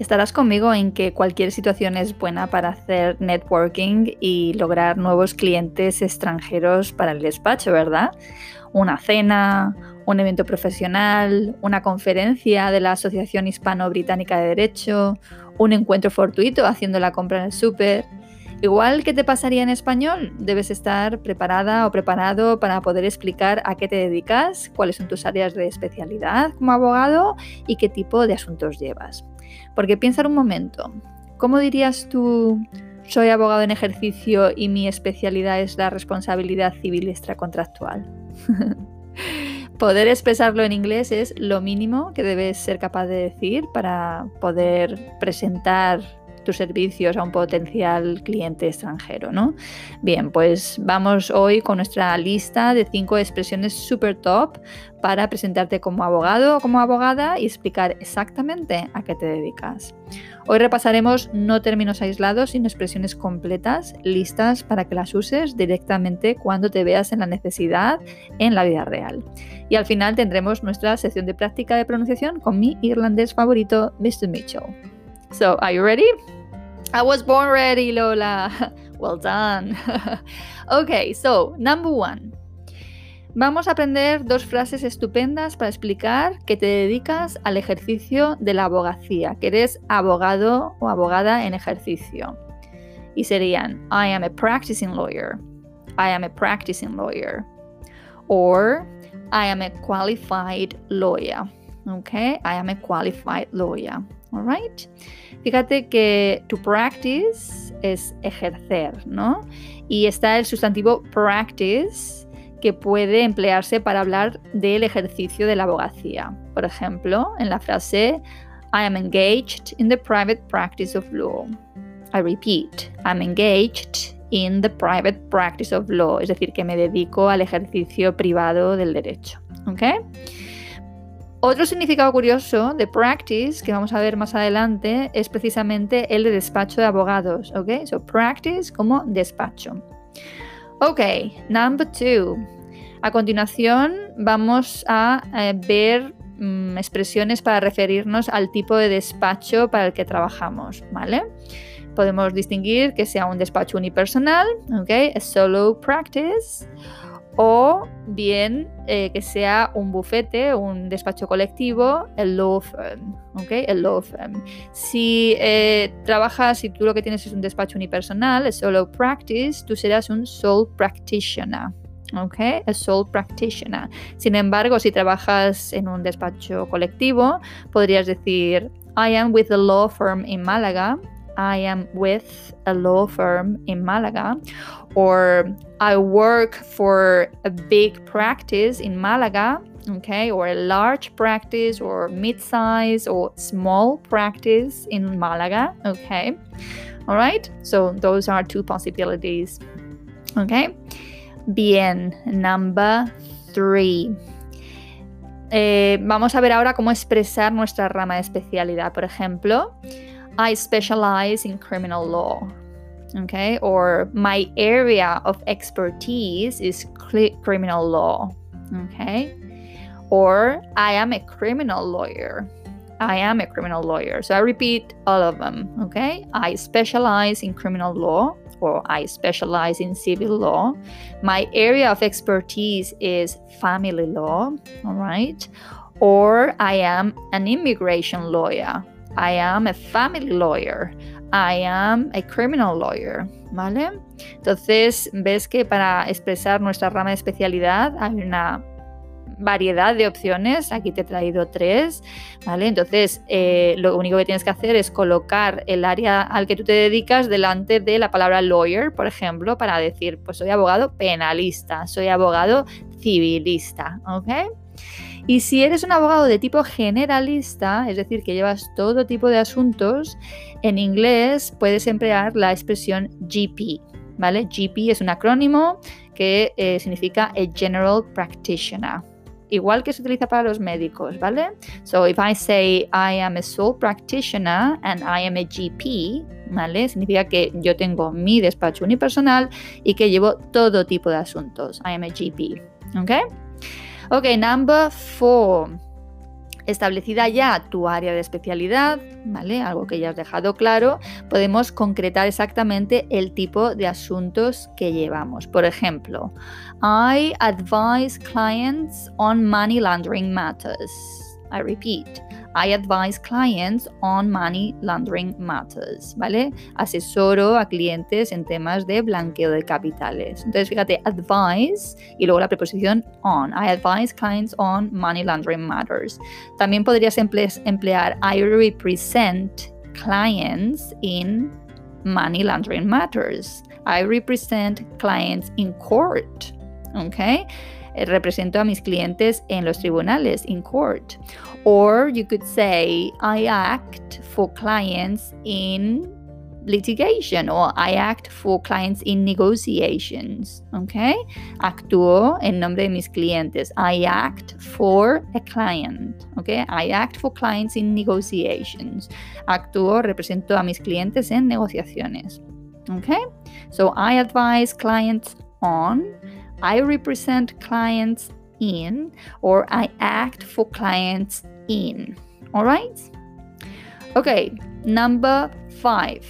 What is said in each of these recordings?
Estarás conmigo en que cualquier situación es buena para hacer networking y lograr nuevos clientes extranjeros para el despacho, ¿verdad? Una cena, un evento profesional, una conferencia de la Asociación Hispano-Británica de Derecho, un encuentro fortuito haciendo la compra en el súper. Igual que te pasaría en español, debes estar preparada o preparado para poder explicar a qué te dedicas, cuáles son tus áreas de especialidad como abogado y qué tipo de asuntos llevas. Porque piensa un momento, ¿cómo dirías tú, soy abogado en ejercicio y mi especialidad es la responsabilidad civil extracontractual? poder expresarlo en inglés es lo mínimo que debes ser capaz de decir para poder presentar tus servicios a un potencial cliente extranjero, ¿no? Bien, pues vamos hoy con nuestra lista de cinco expresiones super top para presentarte como abogado o como abogada y explicar exactamente a qué te dedicas. Hoy repasaremos no términos aislados, sino expresiones completas, listas para que las uses directamente cuando te veas en la necesidad en la vida real. Y al final tendremos nuestra sección de práctica de pronunciación con mi irlandés favorito, Mr. Mitchell. So, are you ready? I was born ready, Lola. Well done. okay, so number one. Vamos a aprender dos frases estupendas para explicar que te dedicas al ejercicio de la abogacía, que eres abogado o abogada en ejercicio. Y serían, I am a practicing lawyer. I am a practicing lawyer. Or, I am a qualified lawyer. Okay, I am a qualified lawyer. All right. Fíjate que to practice es ejercer, ¿no? Y está el sustantivo practice que puede emplearse para hablar del ejercicio de la abogacía. Por ejemplo, en la frase I am engaged in the private practice of law. I repeat, I'm engaged in the private practice of law, es decir, que me dedico al ejercicio privado del derecho. ¿Ok? Otro significado curioso de practice, que vamos a ver más adelante, es precisamente el de despacho de abogados, ¿ok? So practice como despacho. Ok, number two. A continuación vamos a eh, ver mm, expresiones para referirnos al tipo de despacho para el que trabajamos, ¿vale? Podemos distinguir que sea un despacho unipersonal, ¿ok? Solo practice o bien eh, que sea un bufete, un despacho colectivo, el law firm, ¿ok? El law firm. Si eh, trabajas, si tú lo que tienes es un despacho unipersonal, solo practice, tú serás un sole practitioner, ¿ok? El sole practitioner. Sin embargo, si trabajas en un despacho colectivo, podrías decir, I am with the law firm in Málaga, I am with a law firm in Malaga, or I work for a big practice in Malaga, okay, or a large practice, or mid size or small practice in Malaga, okay. All right, so those are two possibilities, okay. Bien, number three. Eh, vamos a ver ahora cómo expresar nuestra rama de especialidad. Por ejemplo, I specialize in criminal law. Okay, or my area of expertise is criminal law. Okay, or I am a criminal lawyer. I am a criminal lawyer. So I repeat all of them. Okay, I specialize in criminal law or I specialize in civil law. My area of expertise is family law. All right, or I am an immigration lawyer. I am a family lawyer. I am a criminal lawyer. ¿Vale? Entonces, ves que para expresar nuestra rama de especialidad hay una variedad de opciones. Aquí te he traído tres. ¿Vale? Entonces, eh, lo único que tienes que hacer es colocar el área al que tú te dedicas delante de la palabra lawyer, por ejemplo, para decir, pues soy abogado penalista, soy abogado civilista. ¿Ok? Y si eres un abogado de tipo generalista, es decir, que llevas todo tipo de asuntos, en inglés puedes emplear la expresión GP, ¿vale? GP es un acrónimo que eh, significa a General Practitioner. Igual que se utiliza para los médicos, ¿vale? So if I say I am a sole practitioner and I am a GP, ¿vale? Significa que yo tengo mi despacho unipersonal y que llevo todo tipo de asuntos. I am a GP, ¿ok? Ok, number four. Establecida ya tu área de especialidad, ¿vale? Algo que ya has dejado claro, podemos concretar exactamente el tipo de asuntos que llevamos. Por ejemplo, I advise clients on money laundering matters. I repeat, I advise clients on money laundering matters, ¿vale? Asesoro a clientes en temas de blanqueo de capitales. Entonces, fíjate, advise y luego la preposición on. I advise clients on money laundering matters. También podrías emplear I represent clients in money laundering matters. I represent clients in court. ¿Ok? Eh, represento a mis clientes en los tribunales, in court. Or you could say, I act for clients in litigation or I act for clients in negotiations. Okay? Actúo en nombre de mis clientes. I act for a client. Okay? I act for clients in negotiations. Actúo, represento a mis clientes en negociaciones. Okay? So I advise clients on I represent clients in or I act for clients in. All right? Ok, number five.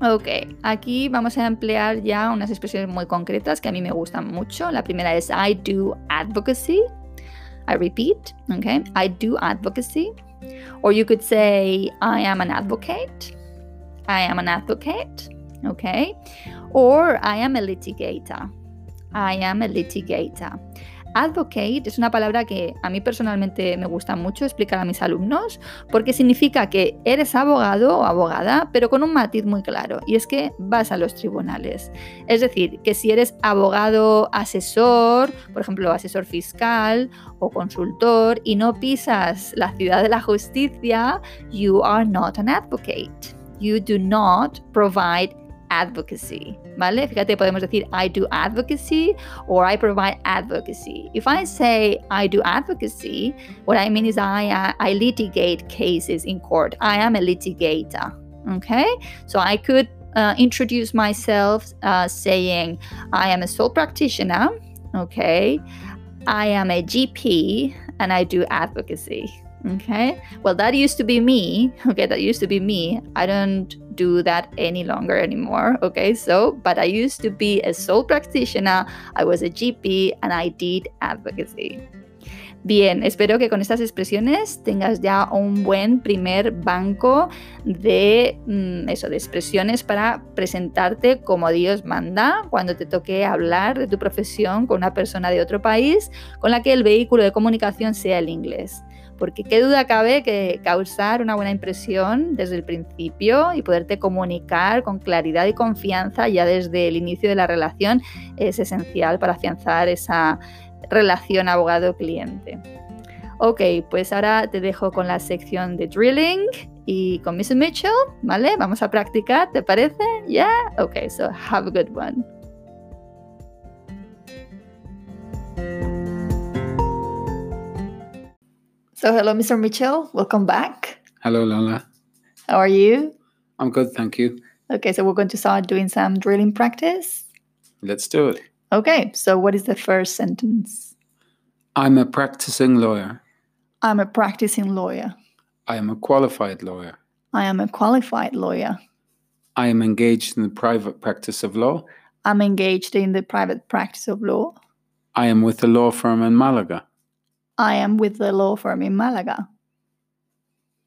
Ok, aquí vamos a emplear ya unas expresiones muy concretas que a mí me gustan mucho. La primera es I do advocacy. I repeat, okay? I do advocacy. Or you could say I am an advocate. I am an advocate, okay? Or I am a litigator. I am a litigator. Advocate es una palabra que a mí personalmente me gusta mucho explicar a mis alumnos porque significa que eres abogado o abogada, pero con un matiz muy claro, y es que vas a los tribunales. Es decir, que si eres abogado asesor, por ejemplo, asesor fiscal o consultor, y no pisas la ciudad de la justicia, you are not an advocate. You do not provide advocacy, ¿vale? Fíjate, podemos decir I do advocacy or I provide advocacy. If I say I do advocacy, what I mean is I, uh, I litigate cases in court. I am a litigator, okay? So I could uh, introduce myself uh, saying I am a sole practitioner, okay? I am a GP and I do advocacy. Okay, well, that used to be me. Okay, that used to be me. I don't do that any longer anymore. Okay, so, but I used to be a sole practitioner, I was a GP, and I did advocacy. Bien, espero que con estas expresiones tengas ya un buen primer banco de mm, eso, de expresiones para presentarte como Dios manda cuando te toque hablar de tu profesión con una persona de otro país con la que el vehículo de comunicación sea el inglés porque qué duda cabe que causar una buena impresión desde el principio y poderte comunicar con claridad y confianza ya desde el inicio de la relación es esencial para afianzar esa relación abogado-cliente. Ok, pues ahora te dejo con la sección de drilling y con Mr. Mitchell, ¿vale? Vamos a practicar, ¿te parece? ¿Ya? Yeah? Ok, so have a good one. So, hello, Mr. Mitchell. Welcome back. Hello, Lola. How are you? I'm good, thank you. Okay, so we're going to start doing some drilling practice. Let's do it. Okay, so what is the first sentence? I'm a practicing lawyer. I'm a practicing lawyer. I am a qualified lawyer. I am a qualified lawyer. I am engaged in the private practice of law. I'm engaged in the private practice of law. I am with a law firm in Malaga. I am with the law firm in Malaga.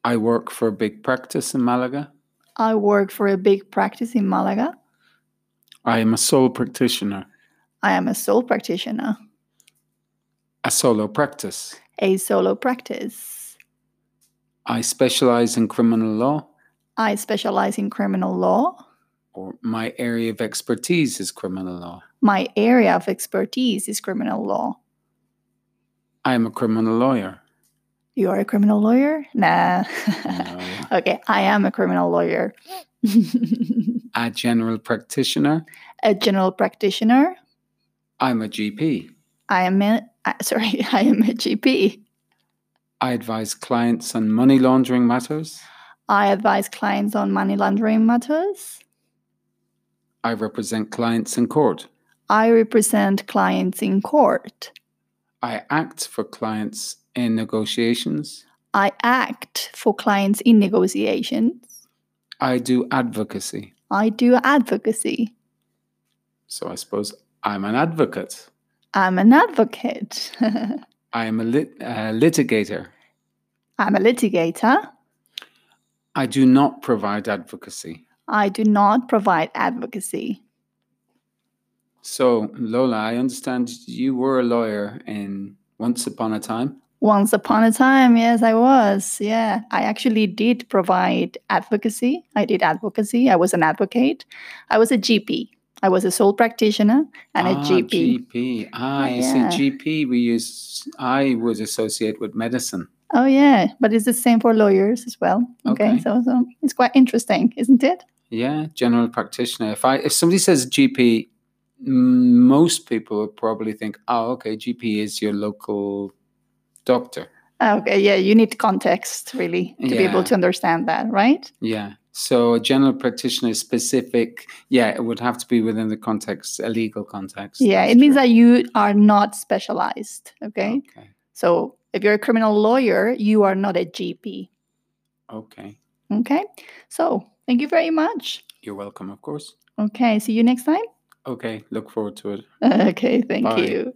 I work for a big practice in Malaga. I work for a big practice in Malaga. I am a sole practitioner. I am a sole practitioner. A solo practice. A solo practice. I specialize in criminal law. I specialize in criminal law. Or my area of expertise is criminal law. My area of expertise is criminal law. I'm a criminal lawyer. You are a criminal lawyer? Nah. No. okay, I am a criminal lawyer. a general practitioner. a general practitioner. I'm a GP. I am a, uh, sorry, I am a GP. I advise clients on money laundering matters. I advise clients on money laundering matters. I represent clients in court. I represent clients in court. I act for clients in negotiations. I act for clients in negotiations. I do advocacy. I do advocacy. So I suppose I'm an advocate. I'm an advocate. I am a lit- uh, litigator. I'm a litigator. I do not provide advocacy. I do not provide advocacy. So, Lola, I understand you were a lawyer in Once Upon a Time. Once upon a time, yes, I was. Yeah, I actually did provide advocacy. I did advocacy. I was an advocate. I was a GP. I was a sole practitioner and a ah, GP. GP. Ah, yeah. see, GP we use, I would associate with medicine. Oh, yeah, but it's the same for lawyers as well. Okay, Okay. So, so it's quite interesting, isn't it? Yeah, general practitioner. If I if somebody says GP, most people would probably think, oh, okay, GP is your local doctor. Ah, okay, yeah, you need context really to be able to understand that, right? Yeah. So a general practitioner is specific. Yeah, it would have to be within the context, a legal context. Yeah, it means true. that you are not specialized. Okay. Okay. So if you're a criminal lawyer, you are not a GP. Okay. Okay. So thank you very much. You're welcome, of course. Okay. See you next time. Okay, look forward to it. Okay, thank Bye. you.